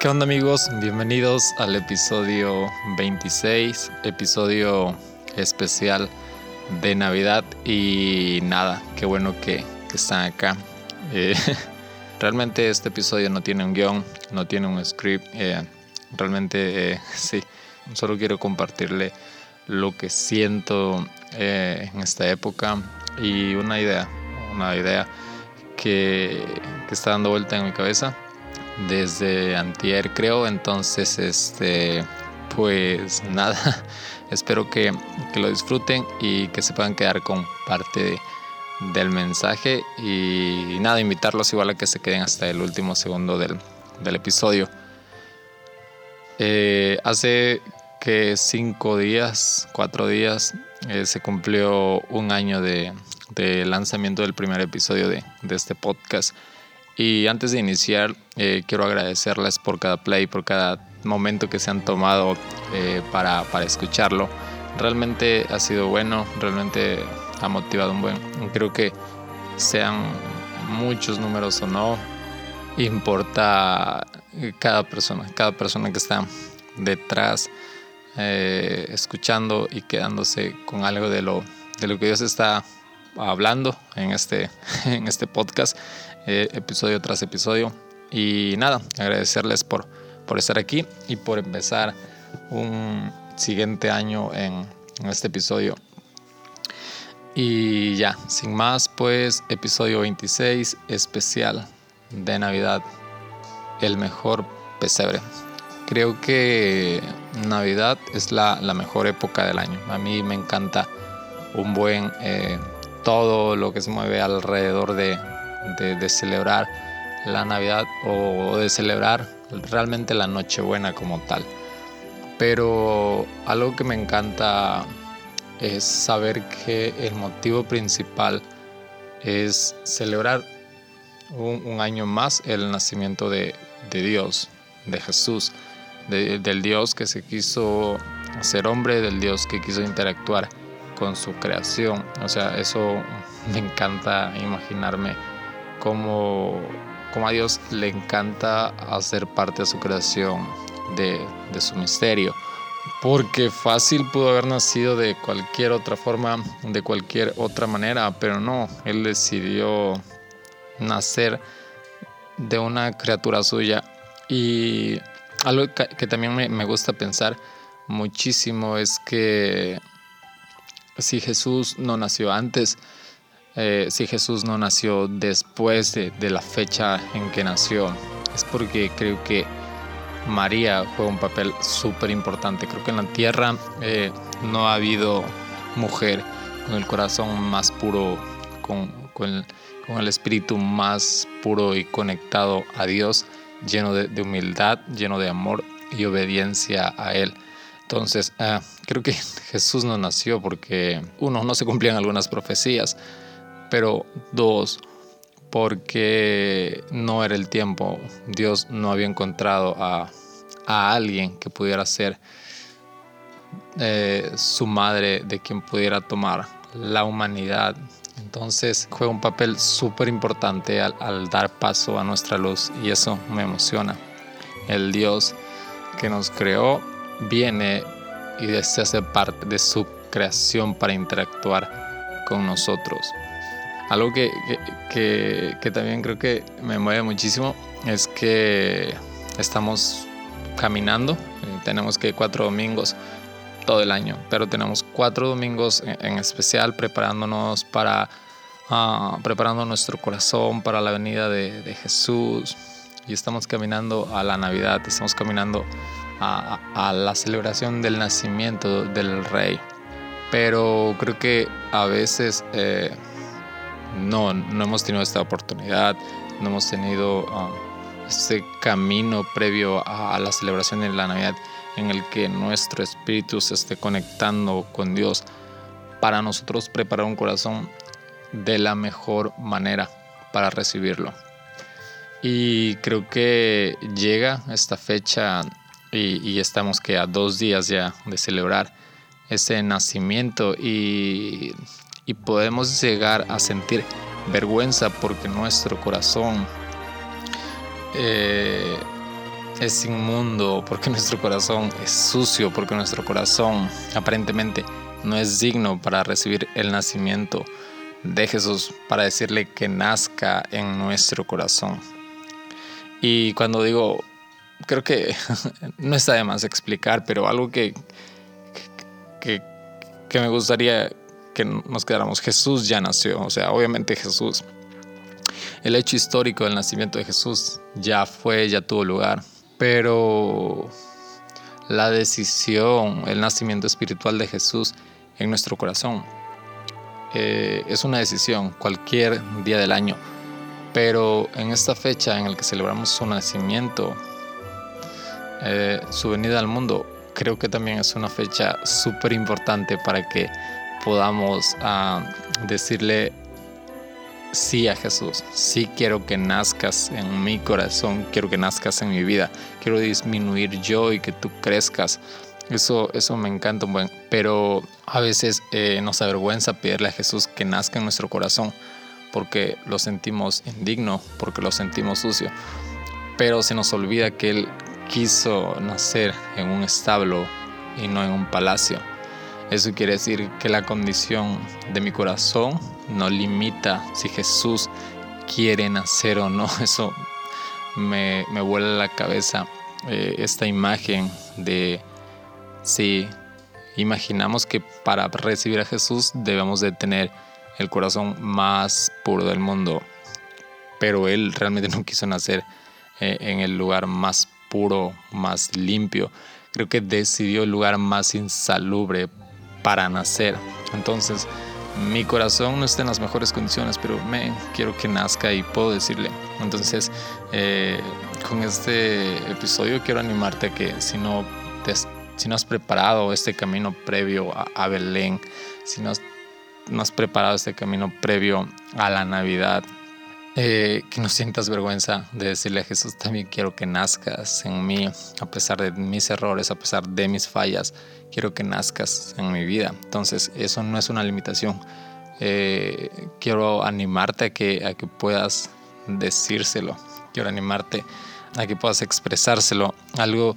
¿Qué onda amigos? Bienvenidos al episodio 26, episodio especial de Navidad y nada, qué bueno que, están acá. Eh, realmente este episodio no tiene un guion, no tiene un script, eh, realmente eh, sí, solo quiero compartirle lo que siento en esta época y una idea, una idea que, que está dando vuelta en mi cabeza desde antier creo. Entonces este pues nada espero que, lo disfruten y que se puedan quedar con parte del mensaje. Y, nada invitarlos igual a que se queden hasta el último segundo del, episodio. Eh, hace que cinco días cuatro días eh, se cumplió un año de, lanzamiento del primer episodio de, de este podcast y antes de iniciar, eh, quiero agradecerles por cada play, por cada momento que se han tomado eh, para, para, escucharlo. Realmente ha sido bueno, realmente ha motivado un buen. Creo que sean muchos números o no, importa cada persona, cada persona que está detrás, eh, escuchando y quedándose con algo de lo, de lo que Dios está hablando en este, en este podcast eh, episodio tras episodio. Y nada, agradecerles por, por estar aquí y por empezar un siguiente año en, este episodio. Y ya, sin más, pues episodio 26 especial de Navidad, el mejor pesebre. Creo que Navidad es la, mejor época del año. A mí me encanta un buen eh, todo lo que se mueve alrededor de, de, celebrar la Navidad o de celebrar realmente la Nochebuena como tal. Pero algo que me encanta es saber que el motivo principal es celebrar un, año más el nacimiento de, Dios, de Jesús, del Dios que se quiso ser hombre, del Dios que quiso interactuar con su creación. O sea, eso me encanta imaginarme como, a Dios le encanta hacer parte de su creación, de, su misterio. Porque fácil pudo haber nacido de cualquier otra forma, de cualquier otra manera, pero no, Él decidió nacer de una criatura suya. Y algo que, también me gusta pensar muchísimo es que si Jesús no nació antes, eh, si Jesús no nació después de, la fecha en que nació, es porque creo que María juega un papel súper importante. Creo que en la tierra eh, no ha habido mujer con el corazón más puro, con, el, espíritu más puro y conectado a Dios, lleno de, humildad, lleno de amor y obediencia a Él. Entonces, ah, creo que Jesús no nació porque, uno, no se cumplían algunas profecías, pero dos, porque no era el tiempo. Dios no había encontrado a, alguien que pudiera ser eh, su madre, de quien pudiera tomar la humanidad. Entonces juega un papel súper importante al, al dar paso a nuestra luz y eso me emociona. El Dios que nos creó viene y desea ser parte de su creación para interactuar con nosotros. Algo que, también creo que me mueve muchísimo es que estamos caminando. Eh, tenemos que cuatro domingos todo el año, pero tenemos cuatro domingos en, especial preparándonos para uh, preparando nuestro corazón para la venida de, Jesús y estamos caminando a la Navidad, estamos caminando a, la celebración del nacimiento del Rey. Pero creo que a veces eh, no, no hemos tenido esta oportunidad, no hemos tenido um, este camino previo a, la celebración de la Navidad en el que nuestro espíritu se esté conectando con Dios para nosotros preparar un corazón de la mejor manera para recibirlo. Y creo que llega esta fecha y, y, estamos que a dos días ya de celebrar ese nacimiento y y podemos llegar a sentir vergüenza porque nuestro corazón eh, es inmundo, porque nuestro corazón es sucio, porque nuestro corazón aparentemente no es digno para recibir el nacimiento de Jesús, para decirle que nazca en nuestro corazón. Y cuando digo, creo que no está de más explicar, pero algo que, que, que me gustaría nos quedáramos, Jesús ya nació, o sea, obviamente Jesús, el hecho histórico del nacimiento de Jesús ya fue, ya tuvo lugar, pero la decisión, el nacimiento espiritual de Jesús en nuestro corazón eh, es una decisión cualquier día del año, pero en esta fecha en la que celebramos su nacimiento, eh, su venida al mundo, creo que también es una fecha súper importante para que podamos ah, decirle sí a Jesús, sí quiero que nazcas en mi corazón, quiero que nazcas en mi vida, quiero disminuir yo y que tú crezcas. Eso, eso me encanta, pero a veces eh, nos avergüenza pedirle a Jesús que nazca en nuestro corazón porque lo sentimos indigno, porque lo sentimos sucio. Pero se nos olvida que Él quiso nacer en un establo y no en un palacio. Eso quiere decir que la condición de mi corazón no limita si Jesús quiere nacer o no. Eso me, me vuela la cabeza eh, esta imagen de si imaginamos que para recibir a Jesús debemos de tener el corazón más puro del mundo, pero Él realmente no quiso nacer eh, en el lugar más puro, más limpio. Creo que decidió el lugar más insalubre para nacer. Entonces, mi corazón no está en las mejores condiciones, pero me quiero que nazca y puedo decirle. Entonces, eh, con este episodio quiero animarte a que si no, si no has preparado este camino previo a, Belén, si no has, preparado este camino previo a la Navidad, eh, que no sientas vergüenza de decirle a Jesús, también quiero que nazcas en mí, a pesar de mis errores, a pesar de mis fallas, quiero que nazcas en mi vida. Entonces, eso no es una limitación. Eh, quiero animarte a que, a que puedas decírselo, quiero animarte a que puedas expresárselo. Algo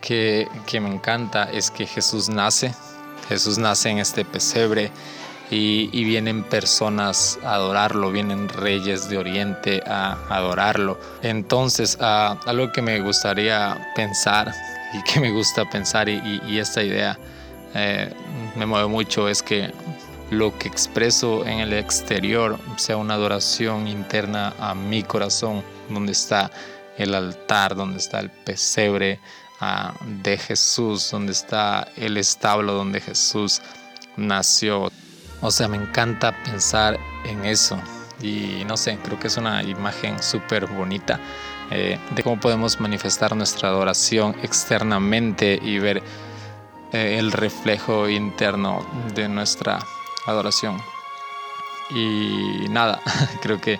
que, que me encanta es que Jesús nace, Jesús nace en este pesebre y, vienen personas a adorarlo, vienen reyes de Oriente a adorarlo. Entonces, algo que me gustaría pensar y que me gusta pensar y, esta idea eh, me mueve mucho es que lo que expreso en el exterior sea una adoración interna a mi corazón, donde está el altar, donde está el pesebre ah, de Jesús, donde está el establo donde Jesús nació. O sea, me encanta pensar en eso. Y no sé, creo que es una imagen súper bonita eh, de cómo podemos manifestar nuestra adoración externamente y ver eh, el reflejo interno de nuestra adoración. Y nada, creo que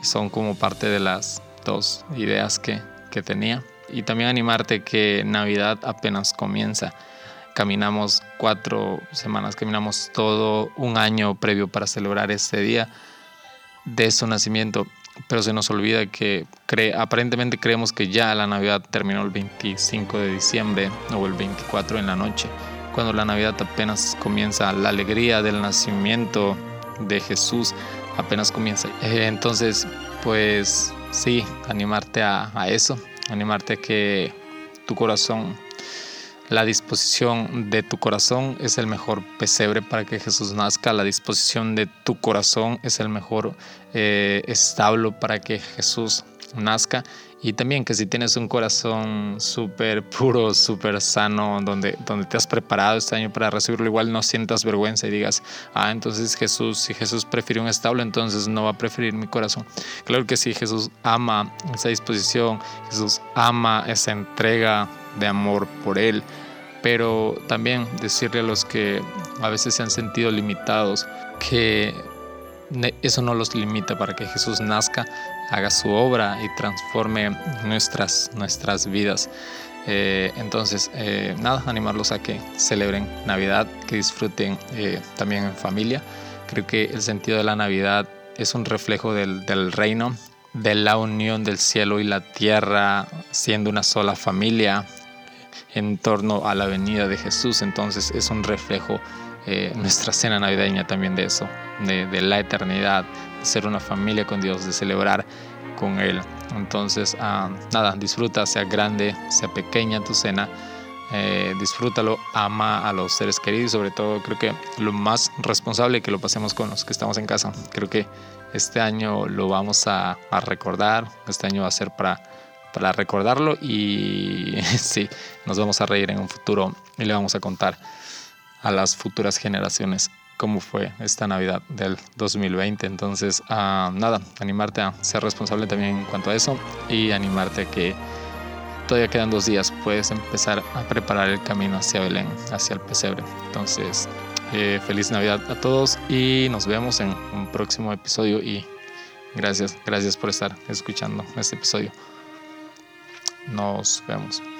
son como parte de las dos ideas que, que tenía. Y también animarte que Navidad apenas comienza caminamos cuatro semanas, caminamos todo un año previo para celebrar este día de su nacimiento, pero se nos olvida que aparentemente creemos que ya la Navidad terminó el 25 de diciembre o el 24 en la noche, cuando la Navidad apenas comienza, la alegría del nacimiento de Jesús apenas comienza. Eh, entonces, pues sí, animarte a, a eso, animarte a que tu corazón la disposición de tu corazón es el mejor pesebre para que Jesús nazca. La disposición de tu corazón es el mejor eh, establo para que Jesús nazca. Y también que si tienes un corazón súper puro, súper sano, donde, donde te has preparado este año para recibirlo, igual no sientas vergüenza y digas, ah, entonces Jesús, si Jesús prefirió un establo, entonces no va a preferir mi corazón. Claro que sí, Jesús ama esa disposición, Jesús ama esa entrega de amor por Él, pero también decirle a los que a veces se han sentido limitados que eso no los limita para que Jesús nazca, haga su obra y transforme nuestras, nuestras vidas. Eh, entonces, eh, nada, animarlos a que celebren Navidad, que disfruten eh, también en familia. Creo que el sentido de la Navidad es un reflejo del, del reino, de la unión del cielo y la tierra siendo una sola familia en torno a la venida de Jesús. Entonces es un reflejo eh, nuestra cena navideña también de eso, de, la eternidad, de ser una familia con Dios, de celebrar con Él. Entonces, ah, nada, disfruta, sea grande, sea pequeña tu cena. Eh, disfrútalo, ama a los seres queridos, sobre todo creo que lo más responsable es que lo pasemos con los que estamos en casa. Creo que este año lo vamos a, recordar, este año va a ser para, para recordarlo y sí, nos vamos a reír en un futuro y le vamos a contar a las futuras generaciones cómo fue esta Navidad del 2020. Entonces, ah, nada, animarte a ser responsable también en cuanto a eso y animarte a que todavía quedan dos días, puedes empezar a preparar el camino hacia Belén, hacia el pesebre. Entonces, eh, feliz Navidad a todos y nos vemos en un próximo episodio y gracias, gracias por estar escuchando este episodio. Nos vemos.